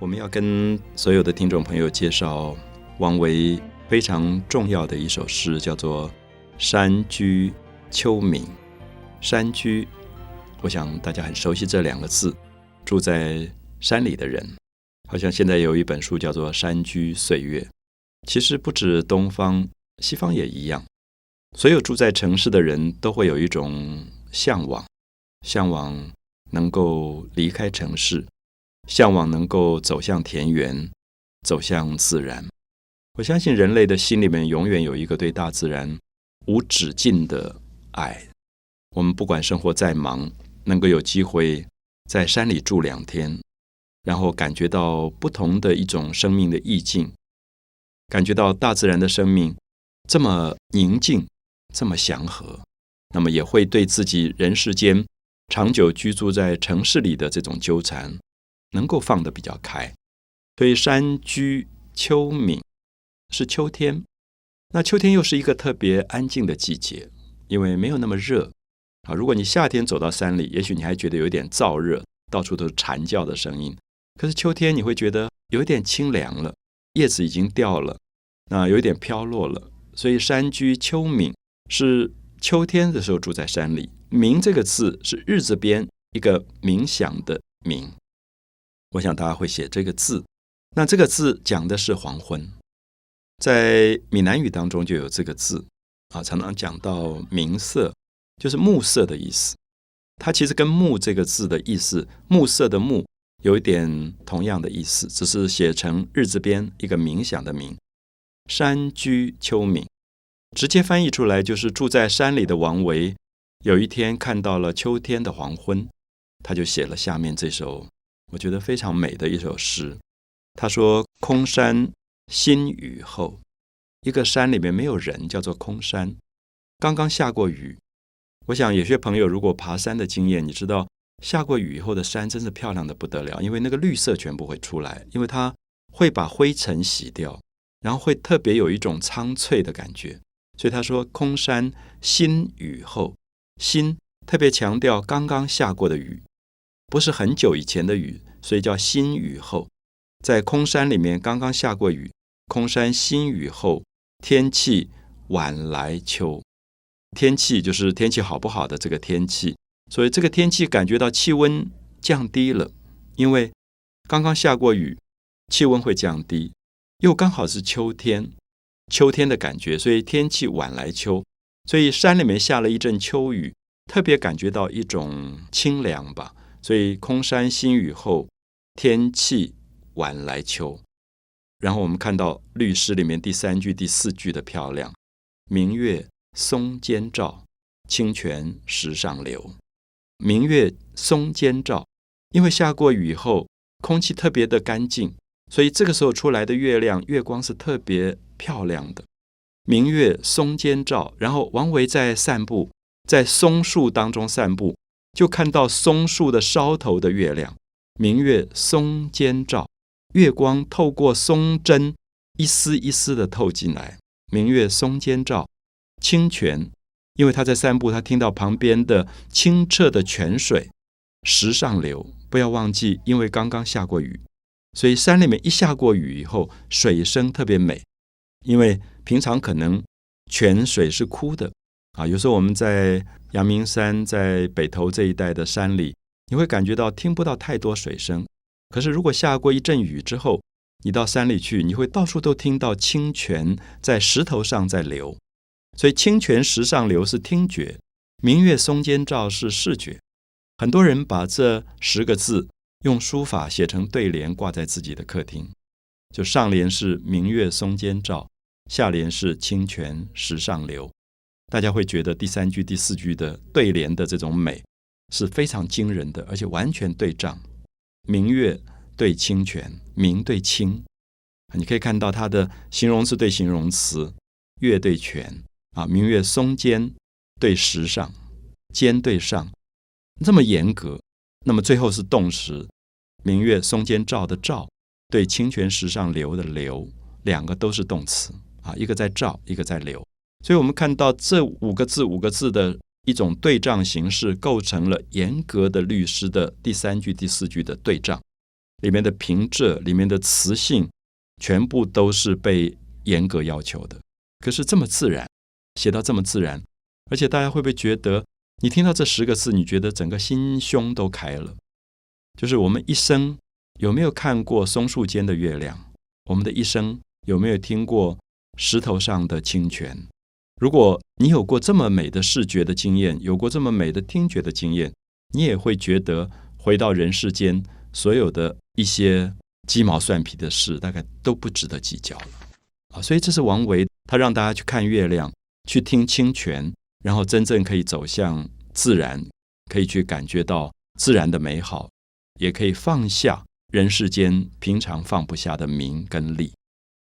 我们要跟所有的听众朋友介绍王维非常重要的一首诗，叫做《山居秋暝》。山居，我想大家很熟悉这两个字。住在山里的人，好像现在有一本书叫做《山居岁月》。其实不止东方，西方也一样。所有住在城市的人都会有一种向往，向往能够离开城市。向往能够走向田园，走向自然。我相信人类的心里面永远有一个对大自然无止境的爱。我们不管生活再忙，能够有机会在山里住两天，然后感觉到不同的一种生命的意境，感觉到大自然的生命这么宁静，这么祥和，那么也会对自己人世间长久居住在城市里的这种纠缠。能够放得比较开，所以山居秋暝是秋天。那秋天又是一个特别安静的季节，因为没有那么热啊。如果你夏天走到山里，也许你还觉得有点燥热，到处都是蝉叫的声音。可是秋天你会觉得有点清凉了，叶子已经掉了，那有一点飘落了。所以山居秋暝是秋天的时候住在山里。暝这个字是日字边一个冥想的冥。我想大家会写这个字，那这个字讲的是黄昏，在闽南语当中就有这个字啊，常常讲到明色，就是暮色的意思。它其实跟“暮”这个字的意思，暮色的“暮”有一点同样的意思，只是写成日字边一个冥想的“冥”。山居秋暝，直接翻译出来就是住在山里的王维，有一天看到了秋天的黄昏，他就写了下面这首。我觉得非常美的一首诗。他说：“空山新雨后，一个山里面没有人，叫做空山。刚刚下过雨。我想有些朋友如果爬山的经验，你知道下过雨以后的山真是漂亮的不得了，因为那个绿色全部会出来，因为它会把灰尘洗掉，然后会特别有一种苍翠的感觉。所以他说：空山新雨后，新特别强调刚刚下过的雨。”不是很久以前的雨，所以叫新雨后。在空山里面刚刚下过雨，空山新雨后，天气晚来秋。天气就是天气好不好的这个天气，所以这个天气感觉到气温降低了，因为刚刚下过雨，气温会降低，又刚好是秋天，秋天的感觉，所以天气晚来秋。所以山里面下了一阵秋雨，特别感觉到一种清凉吧。所以空山新雨后，天气晚来秋。然后我们看到律诗里面第三句、第四句的漂亮：明月松间照，清泉石上流。明月松间照，因为下过雨后，空气特别的干净，所以这个时候出来的月亮、月光是特别漂亮的。明月松间照，然后王维在散步，在松树当中散步。就看到松树的梢头的月亮，明月松间照，月光透过松针一丝一丝的透进来。明月松间照，清泉，因为他在散步，他听到旁边的清澈的泉水石上流。不要忘记，因为刚刚下过雨，所以山里面一下过雨以后，水声特别美。因为平常可能泉水是枯的。啊，有时候我们在阳明山、在北头这一带的山里，你会感觉到听不到太多水声。可是如果下过一阵雨之后，你到山里去，你会到处都听到清泉在石头上在流。所以清泉石上流是听觉，明月松间照是视觉。很多人把这十个字用书法写成对联，挂在自己的客厅。就上联是明月松间照，下联是清泉石上流。大家会觉得第三句、第四句的对联的这种美是非常惊人的，而且完全对仗。明月对清泉，明对清，你可以看到它的形容词对形容词，月对泉啊，明月松间对石上，间对上，这么严格。那么最后是动词，明月松间照的照对清泉石上流的流，两个都是动词啊，一个在照，一个在流。所以我们看到这五个字，五个字的一种对仗形式，构成了严格的律诗的第三句、第四句的对仗。里面的平仄、里面的词性，全部都是被严格要求的。可是这么自然，写到这么自然，而且大家会不会觉得，你听到这十个字，你觉得整个心胸都开了？就是我们一生有没有看过松树间的月亮？我们的一生有没有听过石头上的清泉？如果你有过这么美的视觉的经验，有过这么美的听觉的经验，你也会觉得回到人世间，所有的一些鸡毛蒜皮的事，大概都不值得计较了啊！所以这是王维，他让大家去看月亮，去听清泉，然后真正可以走向自然，可以去感觉到自然的美好，也可以放下人世间平常放不下的名跟利。